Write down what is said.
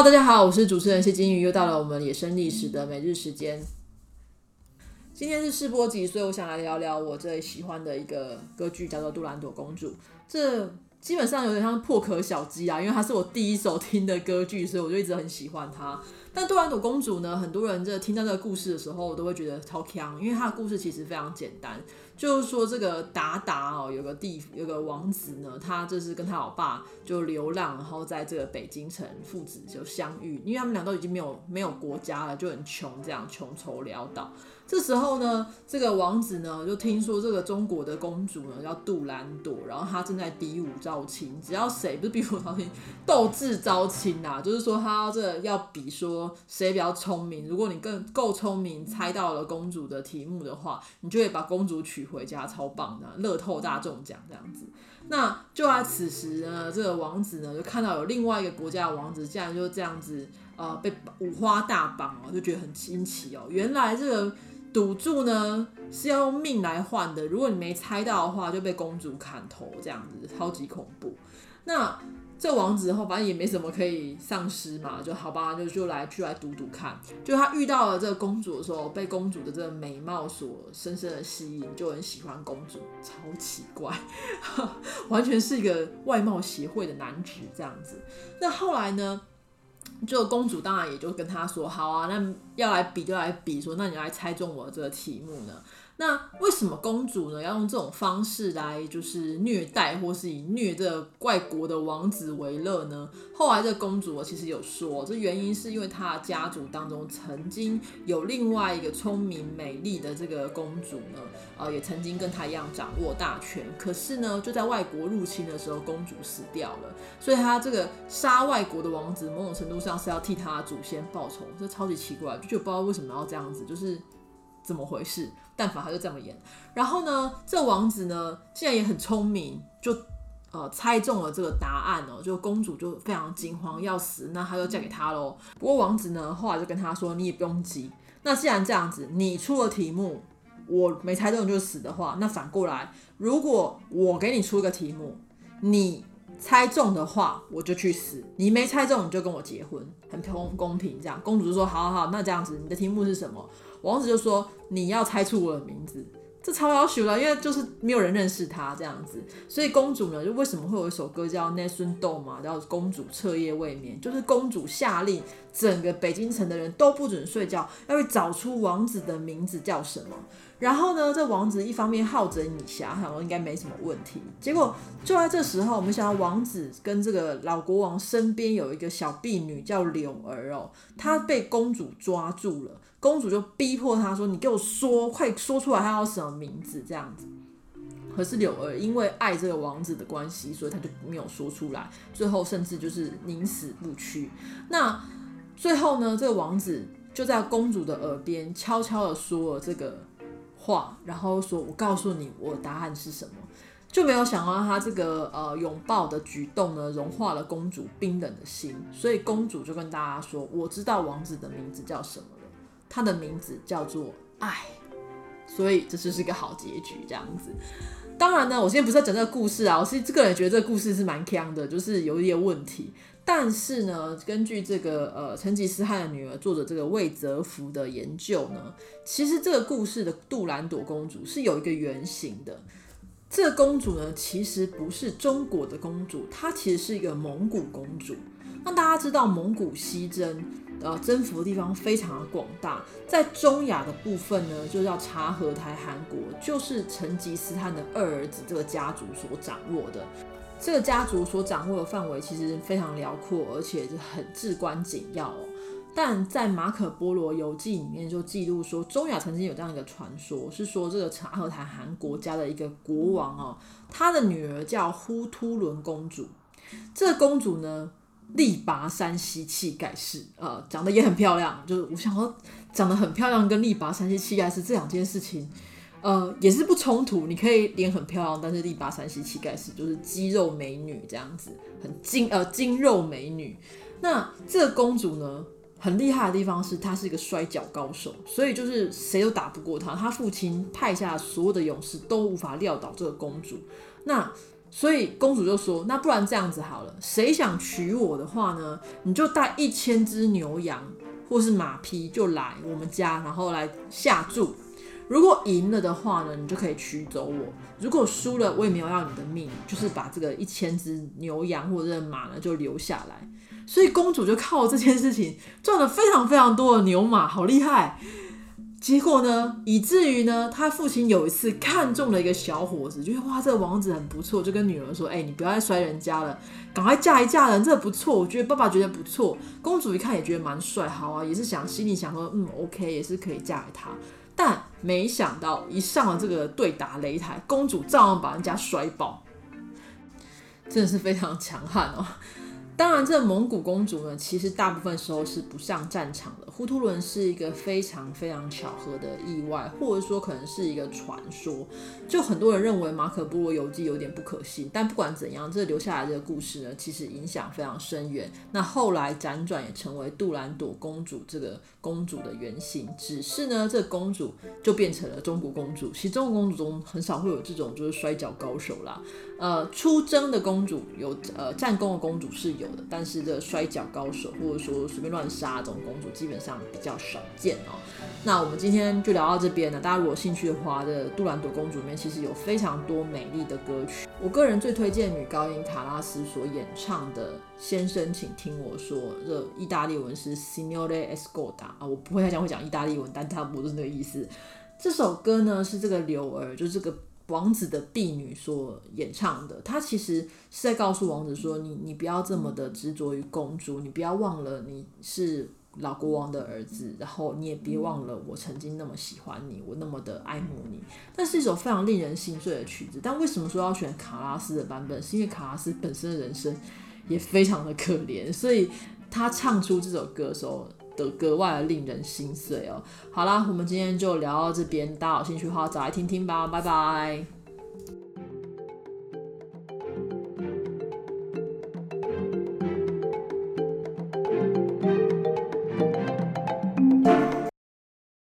大家好，我是主持人谢金鱼，又到了我们野生历史的每日时间。今天是试播集，所以我想来聊聊我最喜欢的一个歌剧，叫做《杜兰朵公主》。这基本上有点像破壳小鸡啊，因为它是我第一首听的歌剧，所以我就一直很喜欢它。但杜兰朵公主呢，很多人这听到这个故事的时候，都会觉得超强，因为她的故事其实非常简单，就是说这个达达哦，有个地有个王子呢，他就是跟他老爸就流浪，然后在这个北京城父子就相遇，因为他们俩都已经没有没有国家了，就很穷，这样穷愁潦倒。这时候呢，这个王子呢就听说这个中国的公主呢叫杜兰朵，然后她正在比武招亲，只要谁不是比武招亲，斗智招亲啊，就是说他这要比说。谁比较聪明？如果你更够聪明，猜到了公主的题目的话，你就会把公主娶回家，超棒的，乐透大中奖这样子。那就在此时呢，这个王子呢就看到有另外一个国家的王子，竟然就这样子呃被五花大绑哦，就觉得很新奇哦。原来这个赌注呢是要用命来换的，如果你没猜到的话，就被公主砍头这样子，超级恐怖。那。这王子后反正也没什么可以丧失嘛，就好吧，就就来去来赌赌看。就他遇到了这个公主的时候，被公主的这个美貌所深深的吸引，就很喜欢公主，超奇怪，完全是一个外貌协会的男子这样子。那后来呢，就公主当然也就跟他说，好啊，那要来比就来比，说那你来猜中我这个题目呢？那为什么公主呢要用这种方式来就是虐待，或是以虐这个外国的王子为乐呢？后来这个公主我其实有说，这原因是因为她家族当中曾经有另外一个聪明美丽的这个公主呢，呃，也曾经跟她一样掌握大权。可是呢，就在外国入侵的时候，公主死掉了，所以她这个杀外国的王子，某种程度上是要替她祖先报仇。这超级奇怪，就不知道为什么要这样子，就是。怎么回事？但凡他就这么演。然后呢，这王子呢，竟然也很聪明，就呃猜中了这个答案哦。就公主就非常惊慌要死，那他就嫁给他喽。不过王子呢，后来就跟他说：“你也不用急。那既然这样子，你出了题目，我没猜中就死的话，那反过来，如果我给你出个题目，你猜中的话，我就去死；你没猜中，你就跟我结婚，很公公平。这样，公主就说：好好好，那这样子，你的题目是什么？”王子就说：“你要猜出我的名字，这超要求了，因为就是没有人认识他这样子。所以公主呢，就为什么会有一首歌叫《n e s u n d o》嘛，叫公主彻夜未眠，就是公主下令整个北京城的人都不准睡觉，要去找出王子的名字叫什么。然后呢，这王子一方面好整以暇，想说应该没什么问题。结果就在这时候，我们想到王子跟这个老国王身边有一个小婢女叫柳儿哦，她被公主抓住了。”公主就逼迫她说：“你给我说，快说出来，他叫什么名字？”这样子。可是柳儿因为爱这个王子的关系，所以她就没有说出来。最后甚至就是宁死不屈。那最后呢，这个王子就在公主的耳边悄悄的说了这个话，然后说：“我告诉你，我答案是什么。”就没有想到他这个呃拥抱的举动呢，融化了公主冰冷的心。所以公主就跟大家说：“我知道王子的名字叫什么了。”他的名字叫做爱，所以这就是一个好结局，这样子。当然呢，我现在不是在讲这个故事啊，我是个人觉得这个故事是蛮锵的，就是有一点问题。但是呢，根据这个呃成吉思汗的女儿作者这个魏泽福的研究呢，其实这个故事的杜兰朵公主是有一个原型的。这个公主呢，其实不是中国的公主，她其实是一个蒙古公主。那大家知道蒙古西征。呃，征服的地方非常的广大，在中亚的部分呢，就叫察合台汗国，就是成吉思汗的二儿子这个家族所掌握的。这个家族所掌握的范围其实非常辽阔，而且是很至关紧要哦。但在马可波罗游记里面就记录说，中亚曾经有这样一个传说，是说这个察合台汗国家的一个国王哦，他的女儿叫忽突伦公主。这个公主呢，力拔山兮气盖世，呃，长得也很漂亮。就是我想说，长得很漂亮跟力拔山兮气盖世这两件事情，呃，也是不冲突。你可以脸很漂亮，但是力拔山兮气盖是就是肌肉美女这样子，很精呃精肉美女。那这个公主呢，很厉害的地方是她是一个摔跤高手，所以就是谁都打不过她。她父亲派下所有的勇士都无法撂倒这个公主。那所以公主就说：“那不然这样子好了，谁想娶我的话呢？你就带一千只牛羊或是马匹就来我们家，然后来下注。如果赢了的话呢，你就可以娶走我；如果输了，我也没有要你的命，就是把这个一千只牛羊或者马呢就留下来。所以公主就靠这件事情赚了非常非常多的牛马，好厉害。”结果呢，以至于呢，他父亲有一次看中了一个小伙子，觉得哇，这个王子很不错，就跟女儿说：“哎、你不要再摔人家了，赶快嫁一嫁人，这个不错。”我觉得爸爸觉得不错，公主一看也觉得蛮帅，好啊，也是想心里想说：“嗯，OK，也是可以嫁给他。”但没想到一上了这个对打擂台，公主照样把人家摔爆，真的是非常强悍哦。当然，这蒙古公主呢，其实大部分时候是不上战场的。忽图伦是一个非常非常巧合的意外，或者说可能是一个传说。就很多人认为马可波罗游记有点不可信，但不管怎样，这留下来的故事呢，其实影响非常深远。那后来辗转也成为杜兰朵公主这个公主的原型。只是呢，这公主就变成了中国公主。其实中国公主中很少会有这种就是摔跤高手啦。呃，出征的公主有，呃，战功的公主是有。但是这摔跤高手，或者说随便乱杀这种公主，基本上比较少见哦。那我们今天就聊到这边了。大家如果兴趣的话，这《杜兰朵公主》里面其实有非常多美丽的歌曲。我个人最推荐女高音卡拉斯所演唱的《先生，请听我说》，这意大利文是 Signore Ascolta 啊，我不会太讲会讲意大利文，但差不多是那个意思。这首歌呢是这个柳儿，就是这个。王子的婢女所演唱的，她其实是在告诉王子说：“你你不要这么的执着于公主，你不要忘了你是老国王的儿子，然后你也别忘了我曾经那么喜欢你，我那么的爱慕你。”那是一首非常令人心碎的曲子。但为什么说要选卡拉斯的版本？是因为卡拉斯本身的人生也非常的可怜，所以他唱出这首歌的时候。的格外的令人心碎哦。好啦，我们今天就聊到这边，大家有兴趣的话，找来听听吧，拜拜。